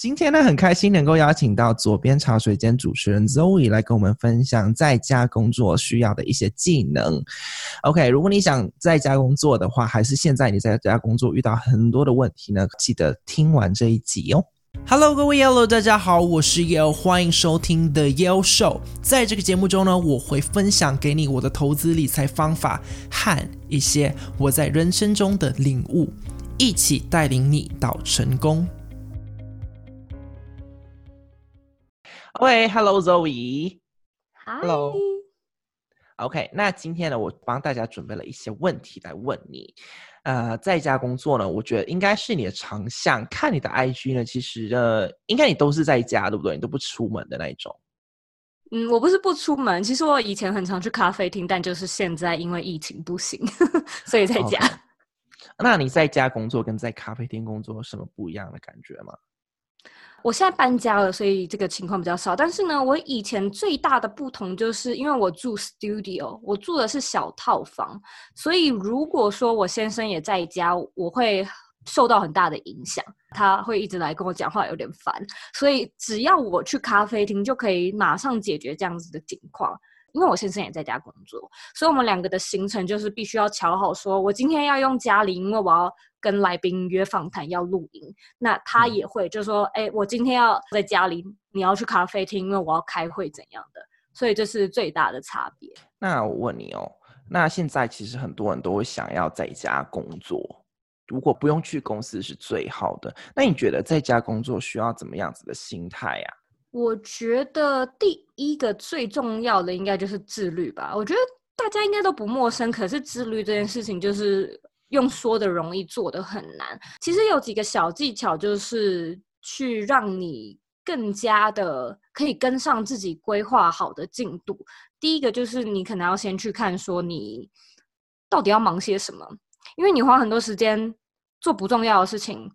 今天呢，很开心能够邀请到左边茶水间主持人 Zoe 来跟我们分享在家工作需要的一些技能。OK，如果你想在家工作的话，还是现在你在家工作遇到很多的问题呢，记得听完这一集哦。Hello，各位 Yellow，大家好，我是 Yellow，欢迎收听 The Yellow Show。在这个节目中呢，我会分享给你我的投资理财方法和一些我在人生中的领悟，一起带领你到成功。喂，Hello Zoe。Hello。OK，那今天呢，我帮大家准备了一些问题来问你。呃，在家工作呢，我觉得应该是你的长项。看你的 IG 呢，其实呃，应该你都是在家，对不对？你都不出门的那一种。嗯，我不是不出门，其实我以前很常去咖啡厅，但就是现在因为疫情不行，所以在家。Okay. 那你在家工作跟在咖啡厅工作有什么不一样的感觉吗？我现在搬家了，所以这个情况比较少。但是呢，我以前最大的不同就是因为我住 studio，我住的是小套房，所以如果说我先生也在家，我会受到很大的影响。他会一直来跟我讲话，有点烦。所以只要我去咖啡厅，就可以马上解决这样子的情况。因为我先生也在家工作，所以我们两个的行程就是必须要瞧好，说我今天要用家里，因为我要。跟来宾约访谈要录音，那他也会就说：“哎、嗯欸，我今天要在家里，你要去咖啡厅，因为我要开会怎样的。”所以这是最大的差别。那我问你哦，那现在其实很多人都会想要在家工作，如果不用去公司是最好的。那你觉得在家工作需要怎么样子的心态呀？我觉得第一个最重要的应该就是自律吧。我觉得大家应该都不陌生，可是自律这件事情就是。用说的容易，做的很难。其实有几个小技巧，就是去让你更加的可以跟上自己规划好的进度。第一个就是你可能要先去看说你到底要忙些什么，因为你花很多时间做不重要的事情，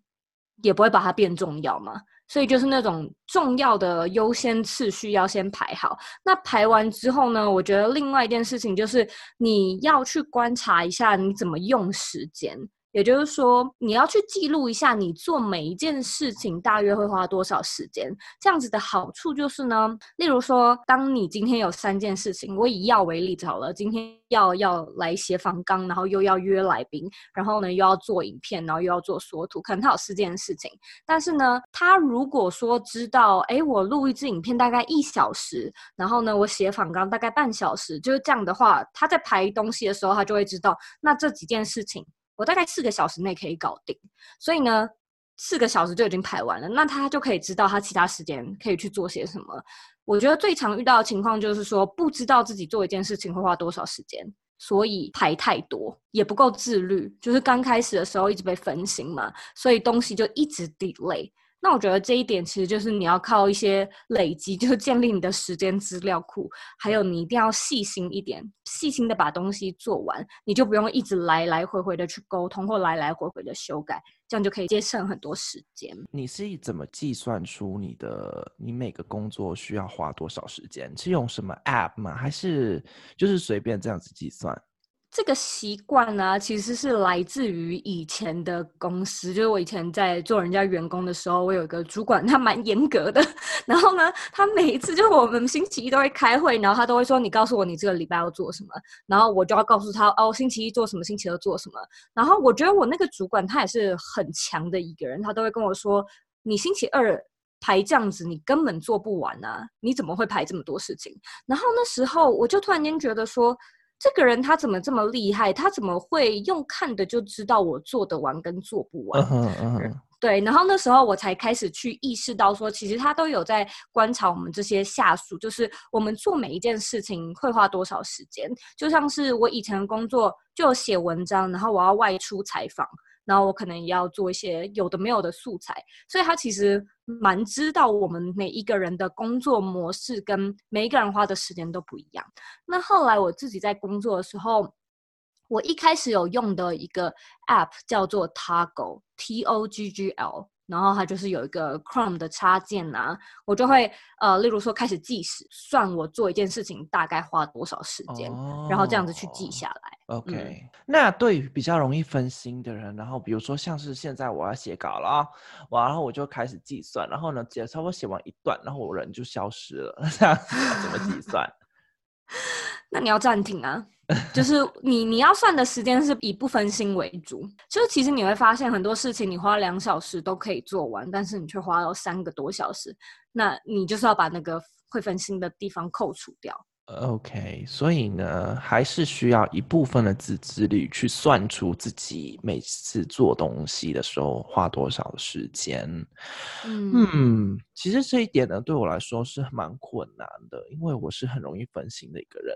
也不会把它变重要嘛。所以就是那种重要的优先次序要先排好。那排完之后呢，我觉得另外一件事情就是你要去观察一下你怎么用时间。也就是说，你要去记录一下你做每一件事情大约会花多少时间。这样子的好处就是呢，例如说，当你今天有三件事情，我以药为例子好了，今天要要来写访纲，然后又要约来宾，然后呢又要做影片，然后又要做缩图，可能他有四件事情。但是呢，他如果说知道，诶，我录一支影片大概一小时，然后呢，我写访纲大概半小时，就是这样的话，他在排东西的时候，他就会知道，那这几件事情。我大概四个小时内可以搞定，所以呢，四个小时就已经排完了，那他就可以知道他其他时间可以去做些什么。我觉得最常遇到的情况就是说，不知道自己做一件事情会花多少时间，所以排太多，也不够自律，就是刚开始的时候一直被分心嘛，所以东西就一直 delay。那我觉得这一点其实就是你要靠一些累积，就是建立你的时间资料库，还有你一定要细心一点，细心的把东西做完，你就不用一直来来回回的去沟通或来来回回的修改，这样就可以节省很多时间。你是怎么计算出你的你每个工作需要花多少时间？是用什么 app 吗？还是就是随便这样子计算？这个习惯呢，其实是来自于以前的公司。就是我以前在做人家员工的时候，我有一个主管，他蛮严格的。然后呢，他每一次就是我们星期一都会开会，然后他都会说：“你告诉我你这个礼拜要做什么。”然后我就要告诉他：“哦，星期一做什么，星期二做什么。”然后我觉得我那个主管他也是很强的一个人，他都会跟我说：“你星期二排这样子，你根本做不完啊！你怎么会排这么多事情？”然后那时候我就突然间觉得说。这个人他怎么这么厉害？他怎么会用看的就知道我做得完跟做不完？Uh -huh, uh -huh. 对，然后那时候我才开始去意识到说，其实他都有在观察我们这些下属，就是我们做每一件事情会花多少时间。就像是我以前的工作就写文章，然后我要外出采访。然后我可能也要做一些有的没有的素材，所以他其实蛮知道我们每一个人的工作模式跟每一个人花的时间都不一样。那后来我自己在工作的时候，我一开始有用的一个 app 叫做 Toggl，T O G G L，然后它就是有一个 Chrome 的插件啊，我就会呃，例如说开始计时，算我做一件事情大概花多少时间，哦、然后这样子去记下来。OK，、嗯、那对于比较容易分心的人，然后比如说像是现在我要写稿了啊，我然后我就开始计算，然后呢，写差不多写完一段，然后我人就消失了，这样子怎么计算？那你要暂停啊，就是你你要算的时间是以不分心为主，就是其实你会发现很多事情你花两小时都可以做完，但是你却花了三个多小时，那你就是要把那个会分心的地方扣除掉。OK，所以呢，还是需要一部分的自制力去算出自己每次做东西的时候花多少时间。嗯，嗯，其实这一点呢，对我来说是蛮困难的，因为我是很容易分心的一个人。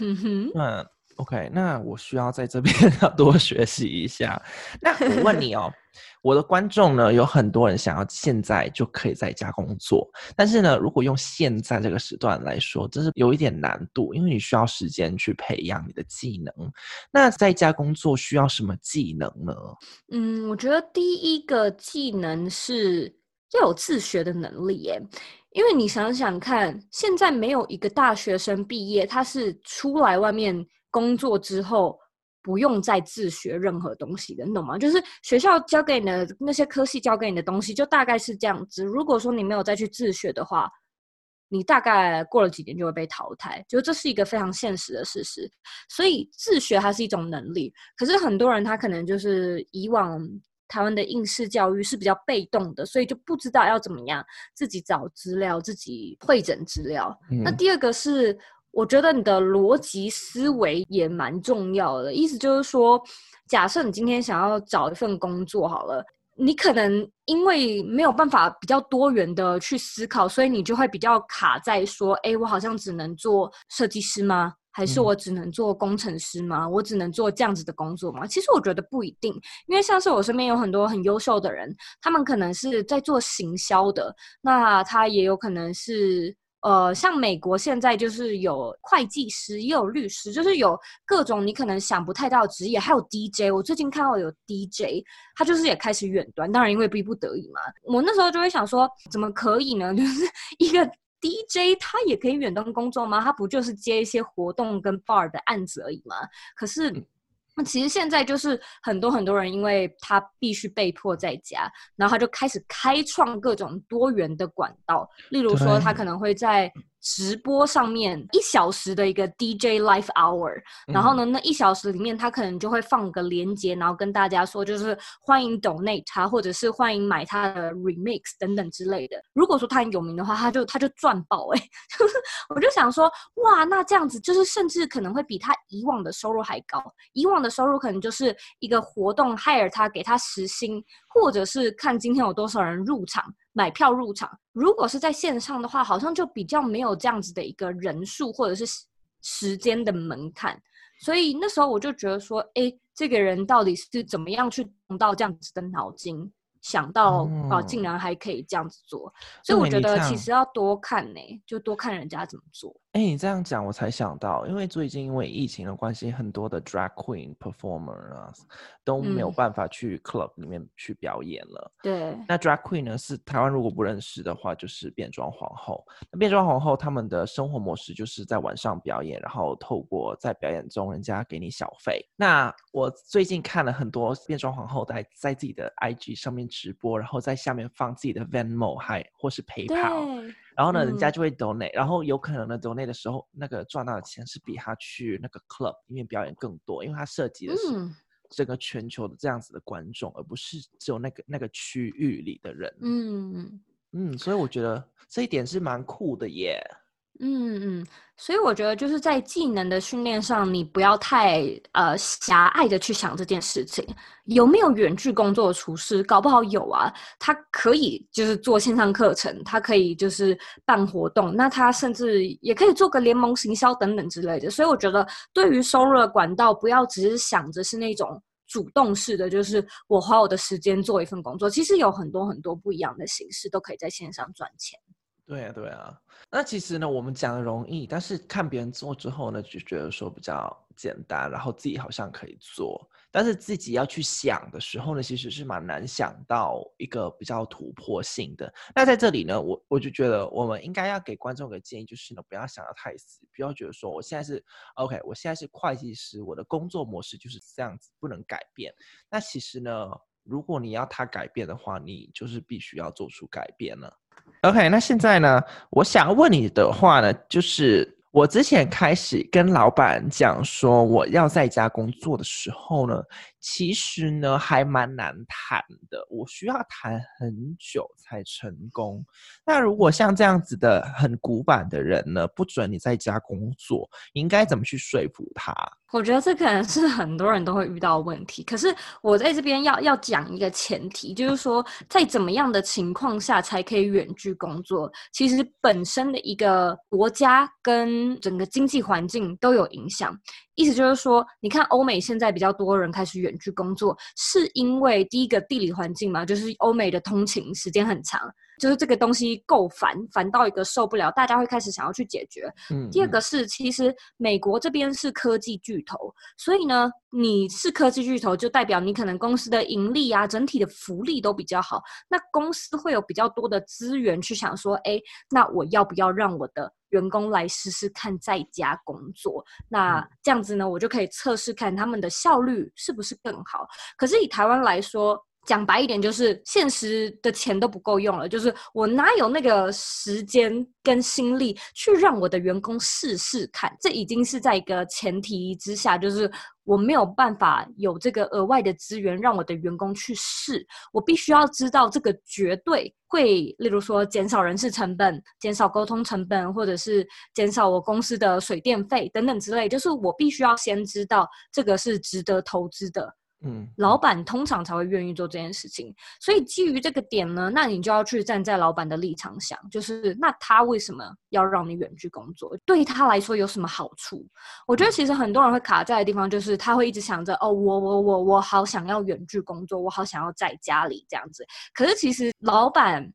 嗯哼，那 OK，那我需要在这边 要多学习一下。那我问你哦，我的观众呢，有很多人想要现在就可以在家工作，但是呢，如果用现在这个时段来说，这是有一点难度，因为你需要时间去培养你的技能。那在家工作需要什么技能呢？嗯，我觉得第一个技能是要有自学的能力耶。因为你想想看，现在没有一个大学生毕业，他是出来外面工作之后不用再自学任何东西的，你懂吗？就是学校教给你的那些科系教给你的东西，就大概是这样子。如果说你没有再去自学的话，你大概过了几年就会被淘汰，就这是一个非常现实的事实。所以自学还是一种能力，可是很多人他可能就是以往。台湾的应试教育是比较被动的，所以就不知道要怎么样自己找资料、自己会诊资料。嗯。那第二个是，我觉得你的逻辑思维也蛮重要的。意思就是说，假设你今天想要找一份工作好了，你可能因为没有办法比较多元的去思考，所以你就会比较卡在说：“哎，我好像只能做设计师吗？”还是我只能做工程师吗？我只能做这样子的工作吗？其实我觉得不一定，因为像是我身边有很多很优秀的人，他们可能是在做行销的，那他也有可能是呃，像美国现在就是有会计师，也有律师，就是有各种你可能想不太到的职业，还有 DJ。我最近看到有 DJ，他就是也开始远端，当然因为逼不得已嘛。我那时候就会想说，怎么可以呢？就是一个。DJ 他也可以远端工作吗？他不就是接一些活动跟 bar 的案子而已吗？可是，那其实现在就是很多很多人，因为他必须被迫在家，然后他就开始开创各种多元的管道，例如说他可能会在。直播上面一小时的一个 DJ Live Hour，然后呢，那一小时里面他可能就会放个链接，然后跟大家说，就是欢迎 donate 他，或者是欢迎买他的 remix 等等之类的。如果说他很有名的话，他就他就赚爆哎、欸！就是我就想说，哇，那这样子就是甚至可能会比他以往的收入还高。以往的收入可能就是一个活动 hire 他，给他时薪，或者是看今天有多少人入场。买票入场，如果是在线上的话，好像就比较没有这样子的一个人数或者是时间的门槛，所以那时候我就觉得说，哎，这个人到底是怎么样去动到这样子的脑筋？想到啊，竟然还可以这样子做，所以我觉得其实要多看呢、欸，就多看人家怎么做。哎，你这样讲我才想到，因为最近因为疫情的关系，很多的 drag queen performer 啊都没有办法去 club 里面去表演了。嗯、对，那 drag queen 呢是台湾如果不认识的话，就是变装皇后。那变装皇后他们的生活模式就是在晚上表演，然后透过在表演中人家给你小费。那我最近看了很多变装皇后在在自己的 IG 上面。直播，然后在下面放自己的 Venmo 还或是 PayPal，然后呢，嗯、人家就会 donate，然后有可能呢 donate 的时候，那个赚到的钱是比他去那个 club 里面表演更多，因为他涉及的是整个全球的这样子的观众，嗯、而不是只有那个那个区域里的人。嗯嗯，所以我觉得这一点是蛮酷的耶。嗯嗯，所以我觉得就是在技能的训练上，你不要太呃狭隘的去想这件事情。有没有远距工作的厨师？搞不好有啊，他可以就是做线上课程，他可以就是办活动，那他甚至也可以做个联盟行销等等之类的。所以我觉得，对于收入的管道，不要只是想着是那种主动式的，就是我花我的时间做一份工作。其实有很多很多不一样的形式，都可以在线上赚钱。对啊，对啊。那其实呢，我们讲的容易，但是看别人做之后呢，就觉得说比较简单，然后自己好像可以做，但是自己要去想的时候呢，其实是蛮难想到一个比较突破性的。那在这里呢，我我就觉得我们应该要给观众个建议，就是呢，不要想的太死，不要觉得说我现在是 OK，我现在是会计师，我的工作模式就是这样子，不能改变。那其实呢，如果你要他改变的话，你就是必须要做出改变了。OK，那现在呢，我想问你的话呢，就是。我之前开始跟老板讲说我要在家工作的时候呢，其实呢还蛮难谈的，我需要谈很久才成功。那如果像这样子的很古板的人呢，不准你在家工作，应该怎么去说服他？我觉得这可能是很多人都会遇到问题。可是我在这边要要讲一个前提，就是说在怎么样的情况下才可以远距工作？其实本身的一个国家跟整个经济环境都有影响，意思就是说，你看欧美现在比较多人开始远距工作，是因为第一个地理环境嘛，就是欧美的通勤时间很长。就是这个东西够烦，烦到一个受不了，大家会开始想要去解决。嗯，第二个是，其实美国这边是科技巨头，所以呢，你是科技巨头，就代表你可能公司的盈利啊，整体的福利都比较好。那公司会有比较多的资源去想说，哎，那我要不要让我的员工来试试看在家工作？那这样子呢，我就可以测试看他们的效率是不是更好。可是以台湾来说，讲白一点，就是现实的钱都不够用了，就是我哪有那个时间跟心力去让我的员工试试看？这已经是在一个前提之下，就是我没有办法有这个额外的资源让我的员工去试。我必须要知道这个绝对会，例如说减少人事成本、减少沟通成本，或者是减少我公司的水电费等等之类。就是我必须要先知道这个是值得投资的。嗯，老板通常才会愿意做这件事情，所以基于这个点呢，那你就要去站在老板的立场想，就是那他为什么要让你远距工作？对他来说有什么好处？我觉得其实很多人会卡在的地方，就是他会一直想着，哦，我我我我好想要远距工作，我好想要在家里这样子。可是其实老板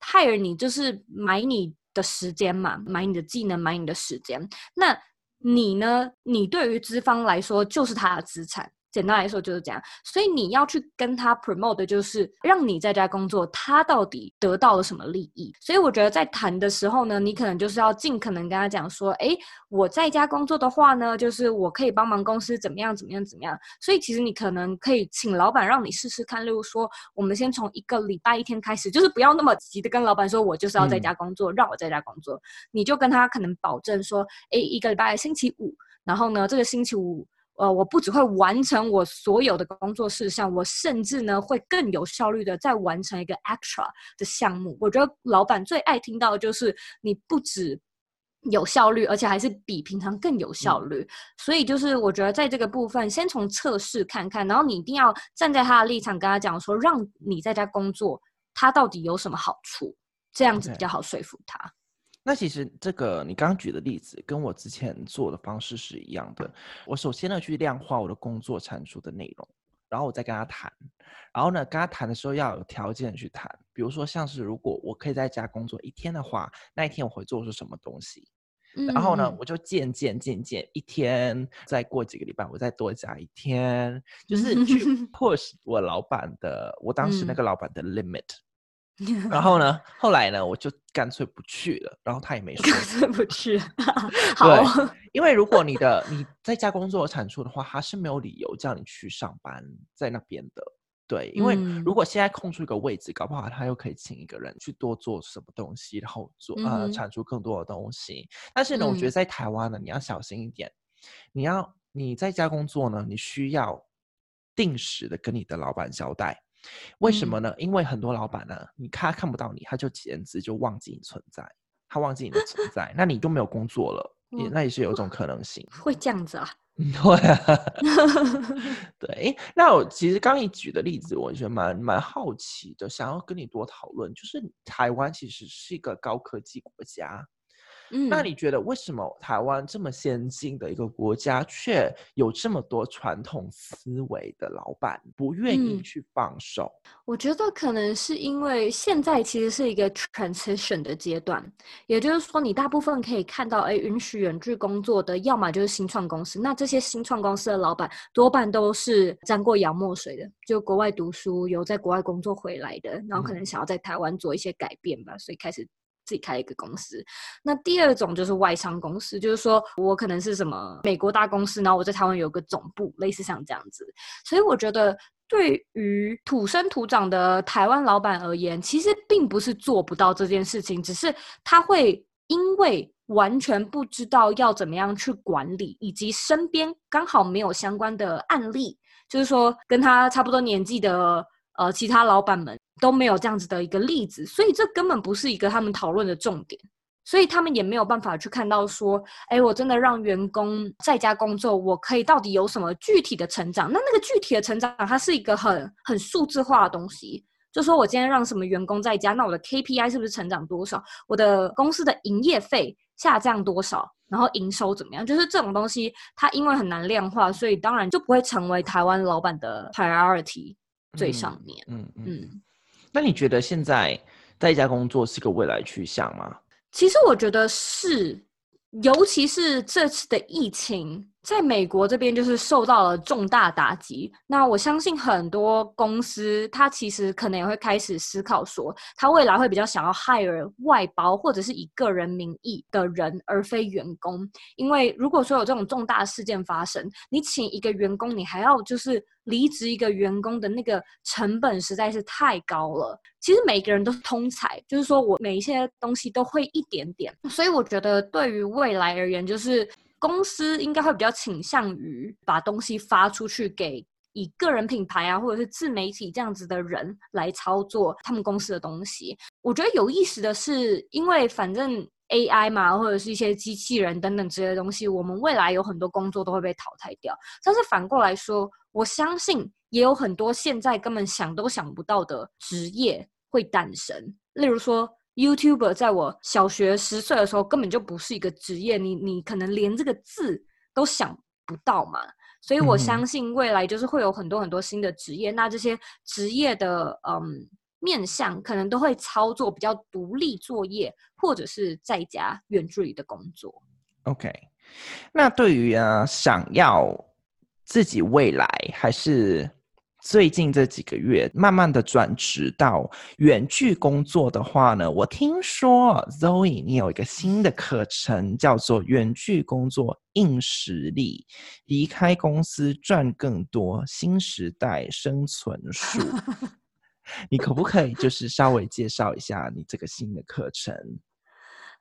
hire 你就是买你的时间嘛，买你的技能，买你的时间。那你呢？你对于资方来说就是他的资产。简单来说就是这样，所以你要去跟他 promote 的就是让你在家工作，他到底得到了什么利益？所以我觉得在谈的时候呢，你可能就是要尽可能跟他讲说，诶，我在家工作的话呢，就是我可以帮忙公司怎么样怎么样怎么样。所以其实你可能可以请老板让你试试看，例如说，我们先从一个礼拜一天开始，就是不要那么急的跟老板说，我就是要在家工作，嗯、让我在家工作，你就跟他可能保证说，诶，一个礼拜星期五，然后呢，这个星期五。呃，我不只会完成我所有的工作事项，我甚至呢会更有效率的再完成一个 extra 的项目。我觉得老板最爱听到的就是你不止有效率，而且还是比平常更有效率。嗯。所以就是我觉得在这个部分，先从测试看看，然后你一定要站在他的立场跟他讲说，让你在家工作，他到底有什么好处，这样子比较好说服他。Okay. 那其实这个你刚刚举的例子跟我之前做的方式是一样的。我首先呢去量化我的工作产出的内容，然后我再跟他谈。然后呢跟他谈的时候要有条件去谈，比如说像是如果我可以在家工作一天的话，那一天我会做出什么东西。然后呢我就渐渐渐渐一天，再过几个礼拜我再多加一天，就是去 push 我老板的，我当时那个老板的 limit。然后呢，后来呢，我就干脆不去了。然后他也没说，干脆不去。好，因为如果你的你在家工作产出的话，他是没有理由叫你去上班在那边的。对，因为如果现在空出一个位置，搞不好他又可以请一个人去多做什么东西，然后做呃产出更多的东西。但是呢，我觉得在台湾呢，你要小心一点。你要你在家工作呢，你需要定时的跟你的老板交代。为什么呢？因为很多老板呢，你看他看不到你，他就简直就忘记你存在，他忘记你的存在，那你就没有工作了，也那也是有一种可能性。会这样子啊？对啊，对。那我其实刚你举的例子，我觉得蛮蛮好奇的，想要跟你多讨论，就是台湾其实是一个高科技国家，嗯，那你觉得为什么台湾这么先进的一个国家，却有这么多传统思维的老板不愿意去放手？嗯，我觉得可能是因为现在其实是一个 transition 的阶段，也就是说，你大部分可以看到，哎，允许远距工作的，要么就是新创公司，那这些新创公司的老板多半都是沾过洋墨水的，就国外读书，有在国外工作回来的，然后可能想要在台湾做一些改变吧，所以开始。自己开一个公司，那第二种就是外商公司，就是说我可能是什么美国大公司，然后我在台湾有个总部，类似像这样子。所以我觉得，对于土生土长的台湾老板而言，其实并不是做不到这件事情，只是他会因为完全不知道要怎么样去管理，以及身边刚好没有相关的案例，就是说跟他差不多年纪的呃其他老板们。都没有这样子的一个例子，所以这根本不是一个他们讨论的重点，所以他们也没有办法去看到说，哎，我真的让员工在家工作，我可以到底有什么具体的成长？那那个具体的成长，它是一个很很数字化的东西，就说我今天让什么员工在家，那我的 KPI 是不是成长多少？我的公司的营业费下降多少？然后营收怎么样？就是这种东西，它因为很难量化，所以当然就不会成为台湾老板的 priority 最上面。嗯嗯。嗯嗯那你觉得现在在家工作是个未来趋向吗？其实我觉得是，尤其是这次的疫情。在美国这边就是受到了重大打击，那我相信很多公司，它其实可能也会开始思考说，它未来会比较想要 hire 外包或者是以个人名义的人，而非员工。因为如果说有这种重大事件发生，你请一个员工，你还要就是离职一个员工的那个成本实在是太高了。其实每个人都是通才，就是说我每一些东西都会一点点，所以我觉得对于未来而言，就是。公司应该会比较倾向于把东西发出去给以个人品牌啊，或者是自媒体这样子的人来操作他们公司的东西。我觉得有意思的是，因为反正 AI 嘛，或者是一些机器人等等之类的东西，我们未来有很多工作都会被淘汰掉。但是反过来说，我相信也有很多现在根本想都想不到的职业会诞生，例如说。YouTuber 在我小学十岁的时候根本就不是一个职业，你你可能连这个字都想不到嘛，所以我相信未来就是会有很多很多新的职业，嗯、那这些职业的嗯面向可能都会操作比较独立作业，或者是在家远距离的工作。OK，那对于啊想要自己未来还是。最近这几个月，慢慢的转职到远距工作的话呢，我听说 Zoe 你有一个新的课程，叫做《远距工作硬实力》，离开公司赚更多，新时代生存术。你可不可以就是稍微介绍一下你这个新的课程？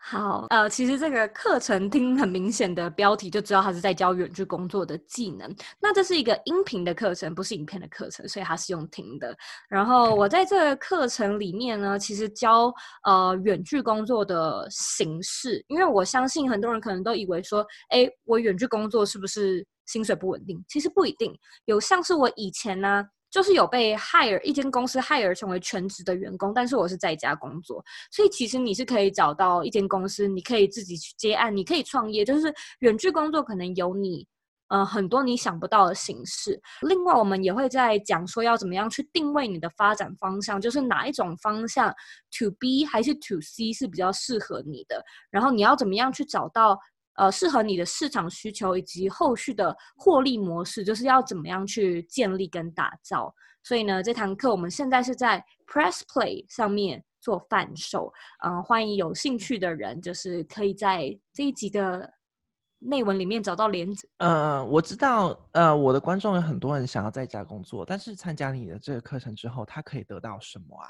好，呃，其实这个课程听很明显的标题就知道它是在教远距工作的技能。那这是一个音频的课程，不是影片的课程，所以它是用听的。然后我在这个课程里面呢，其实教呃远距工作的形式，因为我相信很多人可能都以为说，哎，我远距工作是不是薪水不稳定？其实不一定，有像是我以前呢。就是有被 hire 一间公司 hire 成为全职的员工，但是我是在家工作，所以其实你是可以找到一间公司，你可以自己去接案，你可以创业，就是远距工作可能有你呃很多你想不到的形式。另外，我们也会在讲说要怎么样去定位你的发展方向，就是哪一种方向 to B 还是 to C 是比较适合你的，然后你要怎么样去找到。呃，适合你的市场需求以及后续的获利模式，就是要怎么样去建立跟打造。所以呢，这堂课我们现在是在 Press Play 上面做贩售，嗯、呃，欢迎有兴趣的人，就是可以在这一集的内文里面找到连接。呃，我知道，呃，我的观众有很多人想要在家工作，但是参加你的这个课程之后，他可以得到什么啊？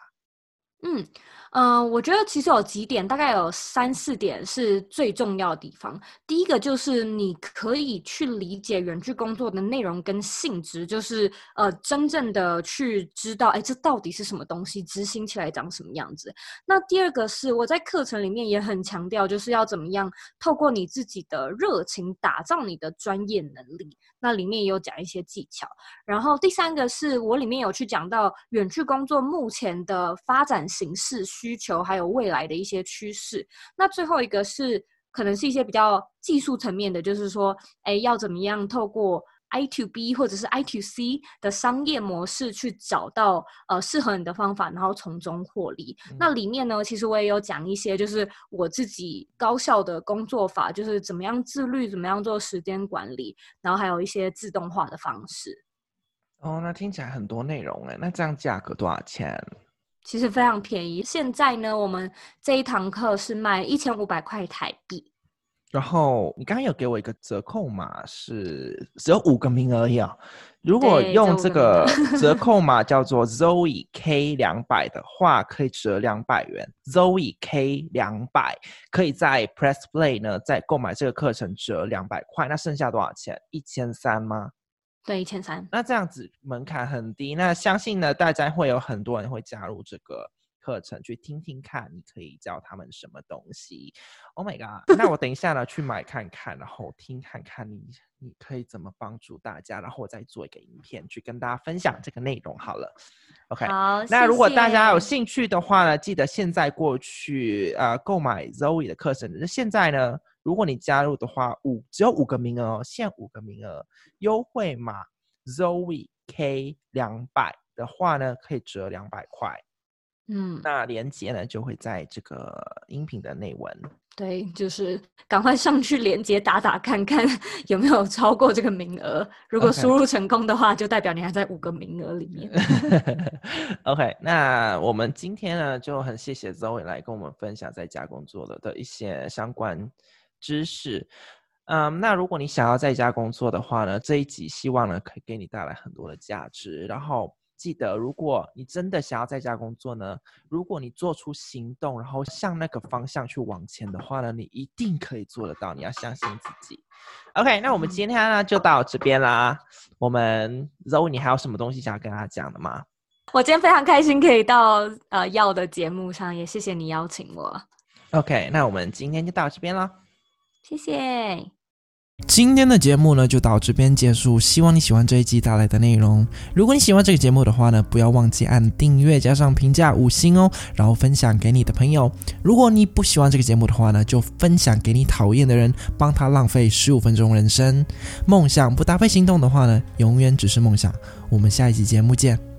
嗯，呃，我觉得其实有几点，大概有三四点是最重要的地方。第一个就是你可以去理解远距工作的内容跟性质，就是呃，真正的去知道，哎，这到底是什么东西，执行起来长什么样子。那第二个是我在课程里面也很强调，就是要怎么样透过你自己的热情打造你的专业能力。那里面也有讲一些技巧。然后第三个是我里面有去讲到远距工作目前的发展形式、需求，还有未来的一些趋势。那最后一个是，可能是一些比较技术层面的，就是说，哎，要怎么样透过 I to B 或者是 I to C 的商业模式去找到呃适合你的方法，然后从中获利。嗯。那里面呢，其实我也有讲一些，就是我自己高效的工作法，就是怎么样自律，怎么样做时间管理，然后还有一些自动化的方式。哦，那听起来很多内容哎，那这样价格多少钱？其实非常便宜。现在呢，我们这一堂课是卖一千五百块台币。然后你刚刚有给我一个折扣码，是只有五个名额而已啊。如果用这个折扣 码叫做 Zoe K 两百的话，可以折两百元。Zoe K 两百可以在 Press Play 呢，再购买这个课程折两百块。那剩下多少钱？一千三吗？对，一千三。那这样子门槛很低，那相信呢，大家会有很多人会加入这个。课程去听听看，你可以教他们什么东西？Oh my god！那我 等一下呢去买看看，然后听看看你你可以怎么帮助大家，然后我再做一个影片去跟大家分享这个内容。好了，OK。好，那如果大家有兴趣的话呢，记得现在过去呃购买 Zoe 的课程。那现在呢，如果你加入的话，五只有五个名额哦，限五个名额，优惠码 Zoe K 两百的话呢，可以折两百块。嗯，那连接呢就会在这个音频的内文。对，就是赶快上去连接打打看看有没有超过这个名额。如果输入成功的话.就代表你还在五个名额里面。OK，那我们今天呢就很谢谢 Zoe 来跟我们分享在家工作的的一些相关知识。嗯，那如果你想要在家工作的话呢，这一集希望呢可以给你带来很多的价值，然后。记得，如果你真的想要在家工作呢，如果你做出行动，然后向那个方向去往前的话呢，你一定可以做得到。你要相信自己。OK，那我们今天呢就到这边啦。我们 Zoe，你还有什么东西想要跟大家讲的吗？我今天非常开心可以到呃耀的节目上，也谢谢你邀请我。OK，那我们今天就到这边了。谢谢。今天的节目呢，就到这边结束。希望你喜欢这一集带来的内容。如果你喜欢这个节目的话呢，不要忘记按订阅加上评价五星哦，然后分享给你的朋友。如果你不喜欢这个节目的话呢，就分享给你讨厌的人，帮他浪费十五分钟人生。梦想不搭配行动的话呢，永远只是梦想。我们下一集节目见。